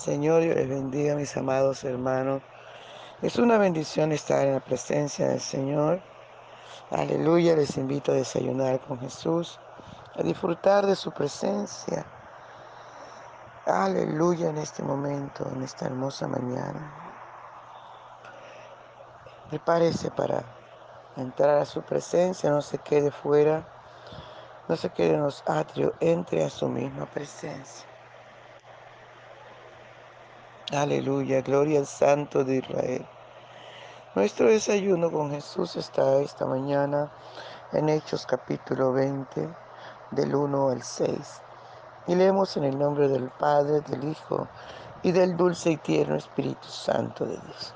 Señor y les bendiga, mis amados hermanos. Es una bendición estar en la presencia del Señor. Aleluya, les invito a desayunar con Jesús, a disfrutar de su presencia. Aleluya en este momento, en esta hermosa mañana. Prepárese para entrar a su presencia, no se quede fuera, no se quede en los atrios, entre a su misma presencia. Aleluya, gloria al Santo de Israel. Nuestro desayuno con Jesús está esta mañana en Hechos capítulo 20, del 1 al 6. Y leemos en el nombre del Padre, del Hijo y del dulce y tierno Espíritu Santo de Dios.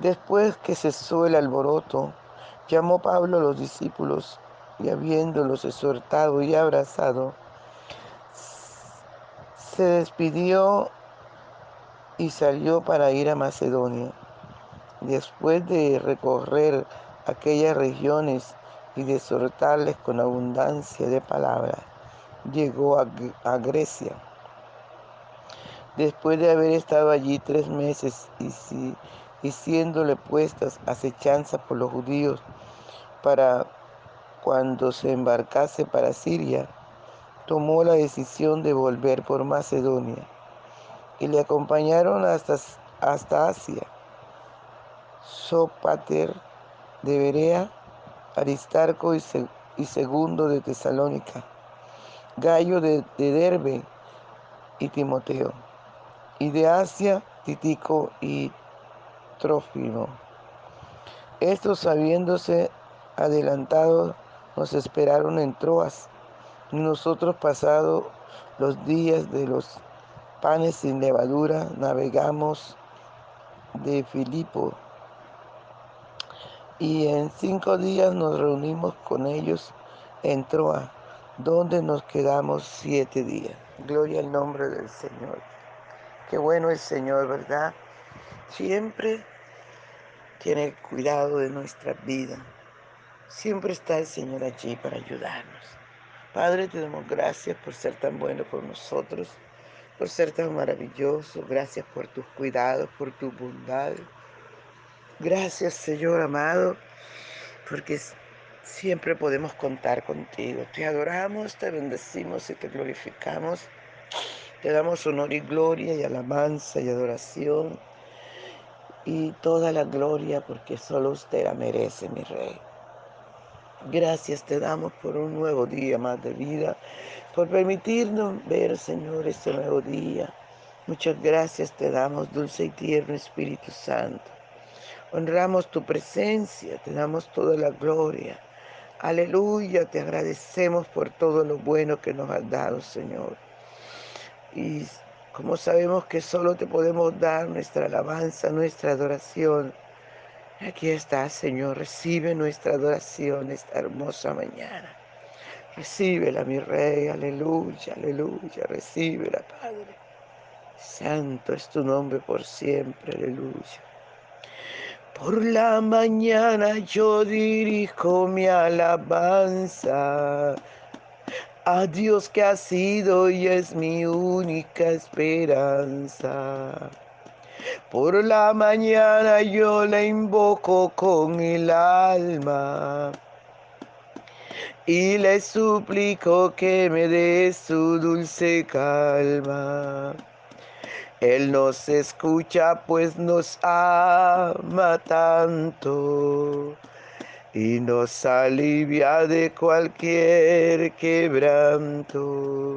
Después que cesó el alboroto, llamó Pablo a los discípulos y habiéndolos exhortado y abrazado, se despidió y salió para ir a Macedonia. Después de recorrer aquellas regiones y de exhortarles con abundancia de palabras, llegó a, a, Grecia. Después de haber estado allí tres meses y, y siéndole puestas acechanzas por los judíos para cuando se embarcase para Siria, tomó la decisión de volver por Macedonia y le acompañaron hasta, hasta Asia. Sopater de Berea, Aristarco y, Segundo de Tesalónica, Gallo de, de Derbe y Timoteo, y de Asia Titico y Trófimo. Estos habiéndose adelantado nos esperaron en Troas, y nosotros pasado los días de los panes sin levadura, navegamos de Filipo y en cinco días nos reunimos con ellos en Troa, donde nos quedamos siete días. Gloria al nombre del Señor. Qué bueno el Señor, ¿verdad? Siempre tiene cuidado de nuestra vida. Siempre está el Señor allí para ayudarnos. Padre, te damos gracias por ser tan bueno con nosotros por ser tan maravilloso. Gracias por tus cuidados, por tu bondad. Gracias, Señor amado, porque siempre podemos contar contigo. Te adoramos, te bendecimos y te glorificamos. Te damos honor y gloria y alabanza y adoración y toda la gloria porque solo usted la merece, mi rey. Gracias te damos por un nuevo día más de vida, por permitirnos ver, Señor, este nuevo día. Muchas gracias te damos, dulce y tierno Espíritu Santo. Honramos tu presencia, te damos toda la gloria. Aleluya, te agradecemos por todo lo bueno que nos has dado, Señor. Y como sabemos que solo te podemos dar nuestra alabanza, nuestra adoración, Aquí está, Señor, recibe nuestra adoración esta hermosa mañana. Recíbela, mi Rey, aleluya, aleluya, recíbela, Padre. Santo es tu nombre por siempre, aleluya. Por la mañana yo dirijo mi alabanza a Dios que ha sido y es mi única esperanza. Por la mañana yo la invoco con el alma y le suplico que me dé su dulce calma. Él nos escucha pues nos ama tanto y nos alivia de cualquier quebranto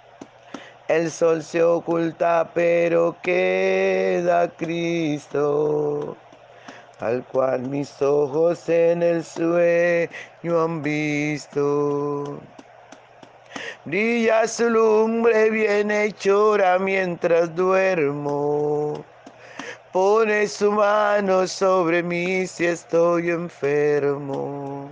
El sol se oculta, pero queda Cristo, al cual mis ojos en el sueño han visto. Brilla su lumbre bien hechora mientras duermo. Pone su mano sobre mí si estoy enfermo.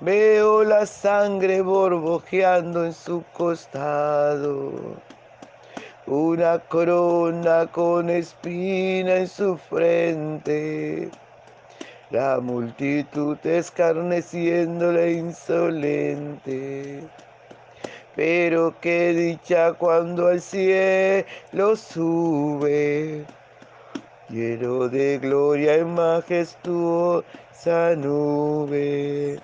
Veo la sangre borbojeando en su costado. Una corona con espina en su frente. La multitud escarneciéndole insolente. Pero qué dicha cuando al cielo sube, lleno de gloria y majestuosa nube.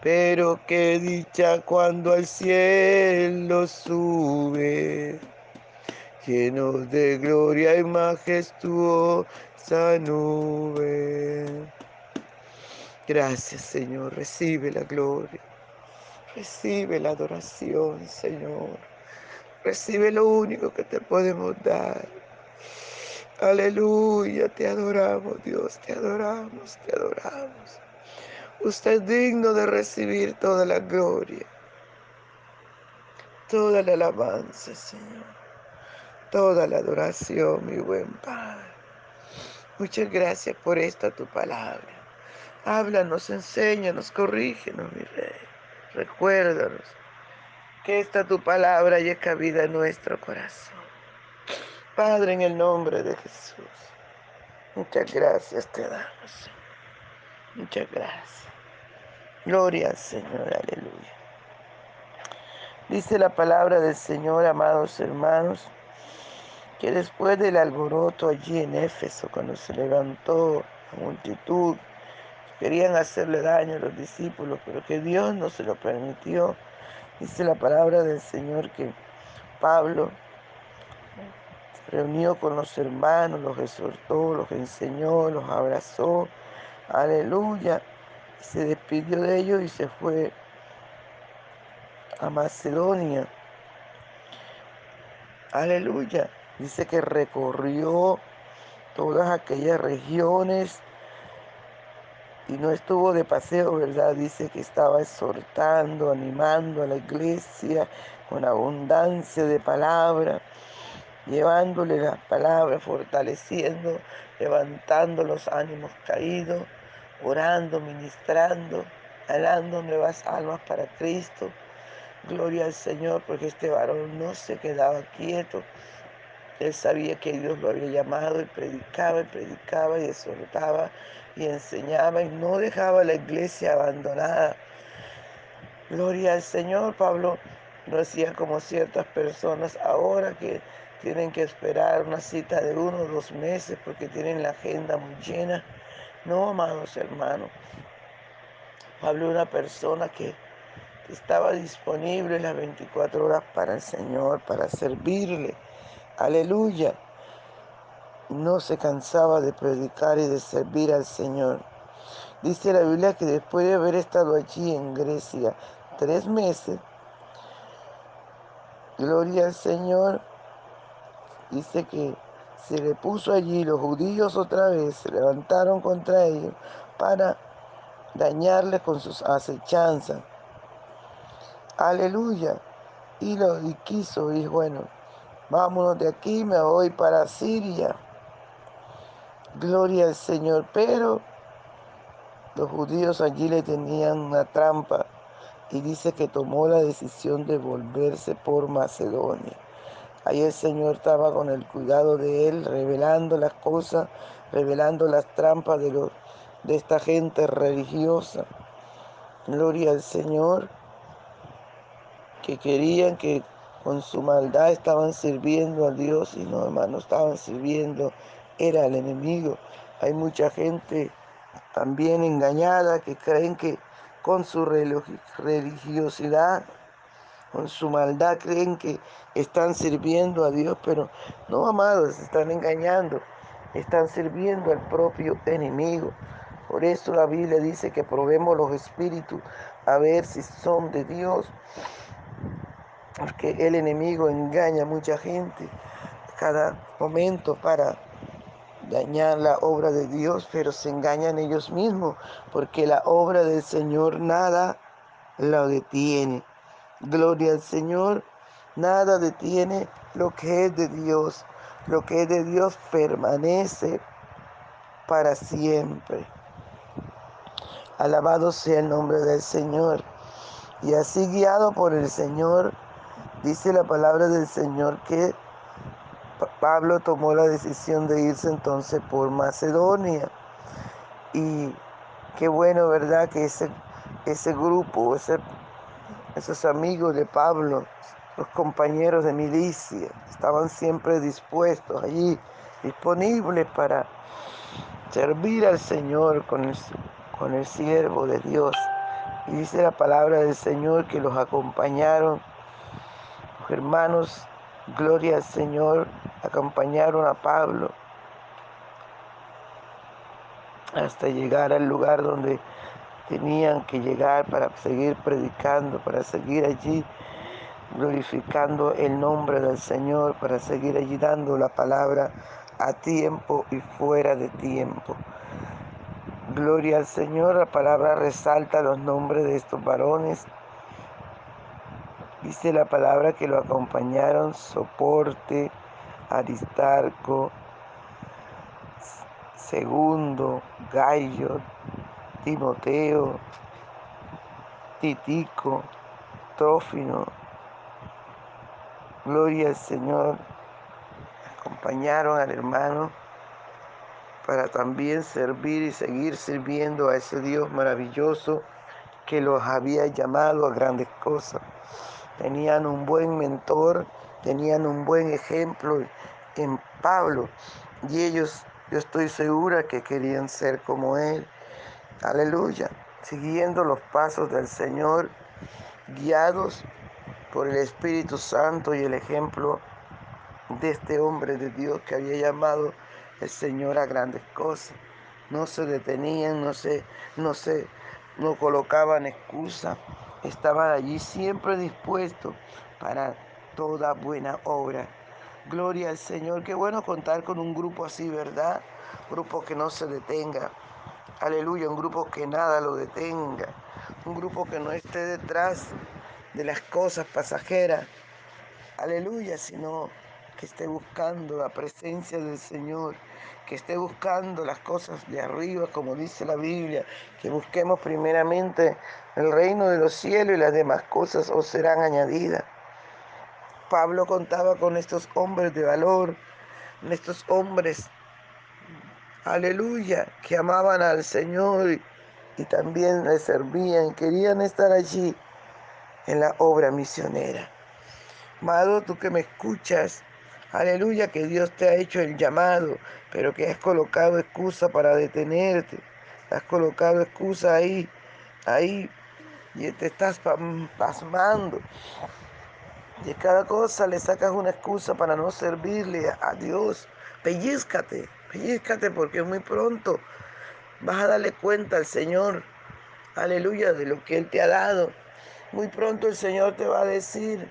Pero qué dicha cuando al cielo sube, lleno de gloria y majestuosa nube. Gracias Señor, recibe la gloria. Recibe la adoración, Señor. Recibe lo único que te podemos dar. Aleluya, te adoramos, Dios, te adoramos, te adoramos. Usted es digno de recibir toda la gloria, toda la alabanza, Señor, toda la adoración, mi buen Padre. Muchas gracias por esta tu palabra. Háblanos, enséñanos, corrígenos, mi Rey. Recuérdanos que esta tu palabra haya cabida en nuestro corazón. Padre, en el nombre de Jesús, muchas gracias te damos. Muchas gracias. Gloria al Señor, aleluya. Dice la palabra del Señor, amados hermanos, que después del alboroto allí en Éfeso, cuando se levantó la multitud Querían hacerle daño a los discípulos, pero que Dios no se lo permitió. Dice la palabra del Señor que Pablo se reunió con los hermanos, los exhortó, los enseñó, los abrazó. Aleluya. Se despidió de ellos y se fue a Macedonia. Aleluya. Dice que recorrió todas aquellas regiones y no estuvo de paseo, ¿verdad? Dice que estaba exhortando, animando a la iglesia con abundancia de palabra, llevándole las palabras, fortaleciendo, levantando los ánimos caídos, orando, ministrando, ganando nuevas almas para Cristo. Gloria al Señor, porque este varón no se quedaba quieto, él sabía que Dios lo había llamado y predicaba y predicaba y exhortaba y enseñaba y no dejaba la iglesia abandonada. Gloria al Señor, Pablo no hacía como ciertas personas ahora que tienen que esperar una cita de uno o dos meses porque tienen la agenda muy llena. No, amados hermanos. Pablo una persona que estaba disponible las 24 horas para el Señor, para servirle Aleluya. No se cansaba de predicar y de servir al Señor. Dice la Biblia que después de haber estado allí en Grecia tres meses, gloria al Señor, dice que se le puso allí los judíos otra vez, se levantaron contra ellos para dañarle con sus acechanzas. Aleluya. y lo y quiso, y bueno, vámonos de aquí, me voy para Siria. Gloria al Señor, pero los judíos allí le tenían una trampa y dice que tomó la decisión de volverse por Macedonia. Ahí el Señor estaba con el cuidado de él, revelando las cosas, revelando las trampas de, los, de esta gente religiosa. Gloria al Señor, que querían que con su maldad estaban sirviendo a Dios y no, hermano, estaban sirviendo, era el enemigo. Hay mucha gente también engañada que creen que con su religiosidad con su maldad creen que están sirviendo a Dios, pero no, amados, están engañando, están sirviendo al propio enemigo. Por eso la Biblia dice que probemos los espíritus a ver si son de Dios, porque el enemigo engaña a mucha gente cada momento para dañar la obra de Dios, pero se engañan ellos mismos, porque la obra del Señor nada la detiene. Gloria al Señor. Nada detiene lo que es de Dios. Lo que es de Dios permanece para siempre. Alabado sea el nombre del Señor. Y así guiado por el Señor, dice la palabra del Señor que Pablo tomó la decisión de irse entonces por Macedonia. Y qué bueno, ¿verdad? Que ese, ese grupo, ese esos amigos de Pablo, los compañeros de milicia, estaban siempre dispuestos allí, disponibles para servir al Señor con el, con el siervo de Dios. Y dice la palabra del Señor que los acompañaron, los hermanos, gloria al Señor, acompañaron a Pablo hasta llegar al lugar donde tenían que llegar para seguir predicando, para seguir allí glorificando el nombre del Señor, para seguir allí dando la palabra a tiempo y fuera de tiempo. Gloria al Señor, la palabra resalta los nombres de estos varones. Dice la palabra que lo acompañaron Soporte, Aristarco, Segundo, Gallo, Timoteo, Titico, Trófino. Gloria al Señor. Acompañaron al hermano para también servir y seguir sirviendo a ese Dios maravilloso que los había llamado a grandes cosas. Tenían un buen mentor, tenían un buen ejemplo en Pablo y ellos, yo estoy segura que querían ser como él. Aleluya. Siguiendo los pasos del Señor, guiados por el Espíritu Santo y el ejemplo de este hombre de Dios que había llamado el Señor a grandes cosas. No se detenían, no se, no se, no colocaban excusa, estaban allí siempre dispuestos para toda buena obra. Gloria al Señor. Qué bueno contar con un grupo así, ¿verdad? Grupo que no se detenga, Aleluya, un grupo que nada lo detenga, un grupo que no esté detrás de las cosas pasajeras. Aleluya, sino que esté buscando la presencia del Señor, que esté buscando las cosas de arriba, como dice la Biblia, que busquemos primeramente el reino de los cielos y las demás cosas os serán añadidas. Pablo contaba con estos hombres de valor, estos hombres aleluya, que amaban al Señor y, también le servían, querían estar allí en la obra misionera. Amado, tú que me escuchas, aleluya, que Dios te ha hecho el llamado, pero que has colocado excusa para detenerte, has colocado excusa ahí, ahí, y te estás pasmando. De cada cosa le sacas una excusa para no servirle a Dios. Pellízcate, pellízcate porque muy pronto vas a darle cuenta al Señor, aleluya, de lo que Él te ha dado. Muy pronto el Señor te va a decir,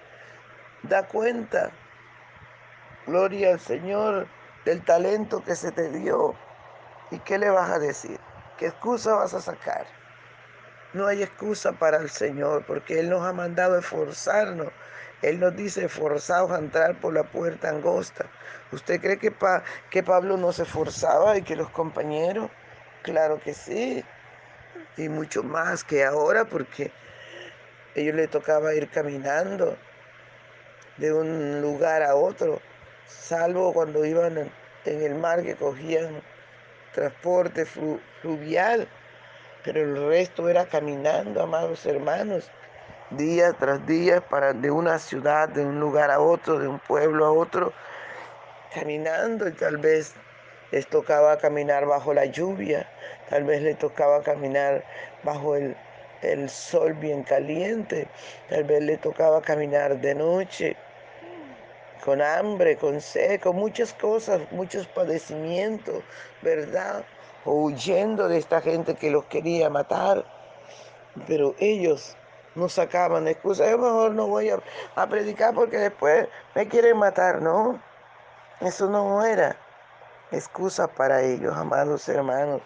da cuenta, gloria al Señor, del talento que se te dio. ¿Y qué le vas a decir? ¿Qué excusa vas a sacar? No hay excusa para el Señor porque Él nos ha mandado esforzarnos Él nos dice, forzados a entrar por la puerta angosta. ¿Usted cree que, pa que Pablo no se forzaba y que los compañeros? Claro que sí. Y mucho más que ahora porque a ellos les tocaba ir caminando de un lugar a otro, salvo cuando iban en, el mar que cogían transporte flu, fluvial, pero el resto era caminando, amados hermanos día tras día para de una ciudad, de un lugar a otro, de un pueblo a otro, caminando y tal vez les tocaba caminar bajo la lluvia, tal vez les tocaba caminar bajo el, el sol bien caliente, tal vez le tocaba caminar de noche, con hambre, con sed, con muchas cosas, muchos padecimientos, ¿verdad? O huyendo de esta gente que los quería matar. Pero ellos no sacaban excusas. Yo mejor no voy a, predicar porque después me quieren matar. No, eso no era excusa para ellos, amados hermanos.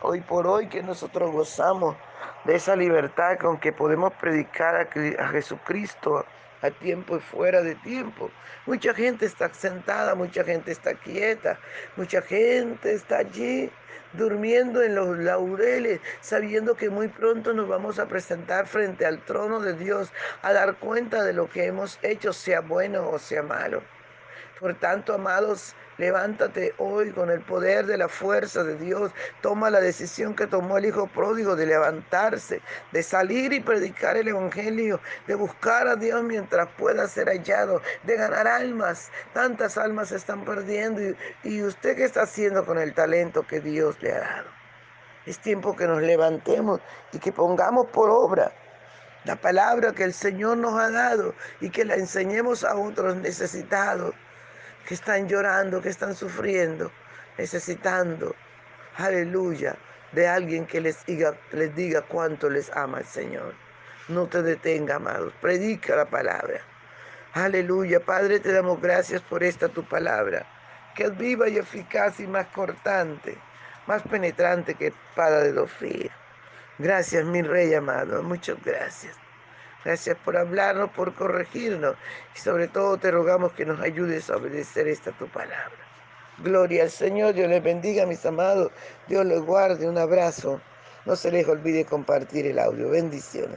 Hoy por hoy que nosotros gozamos de esa libertad con que podemos predicar a Jesucristo a tiempo y fuera de tiempo. Mucha gente está sentada, mucha gente está quieta, mucha gente está allí durmiendo en los laureles, sabiendo que muy pronto nos vamos a presentar frente al trono de Dios a dar cuenta de lo que hemos hecho, sea bueno o sea malo. Por tanto, amados, levántate hoy con el poder de la fuerza de Dios. Toma la decisión que tomó el Hijo pródigo de levantarse, de salir y predicar el Evangelio, de buscar a Dios mientras pueda ser hallado, de ganar almas. Tantas almas se están perdiendo. ¿Y, usted qué está haciendo con el talento que Dios le ha dado? Es tiempo que nos levantemos y que pongamos por obra la palabra que el Señor nos ha dado y que la enseñemos a otros necesitados que están llorando, que están sufriendo, necesitando, aleluya, de alguien que les diga, les diga cuánto les ama el Señor. No te detenga, amados, predica la palabra. Aleluya, Padre, te damos gracias por esta tu palabra, que es viva y eficaz y más cortante, más penetrante que espada de dos filos. Gracias, mi Rey amado, muchas gracias. Gracias por hablarnos, por corregirnos y sobre todo te rogamos que nos ayudes a obedecer esta tu palabra. Gloria al Señor, Dios les bendiga, mis amados, Dios les guarde, un abrazo. No se les olvide compartir el audio. Bendiciones.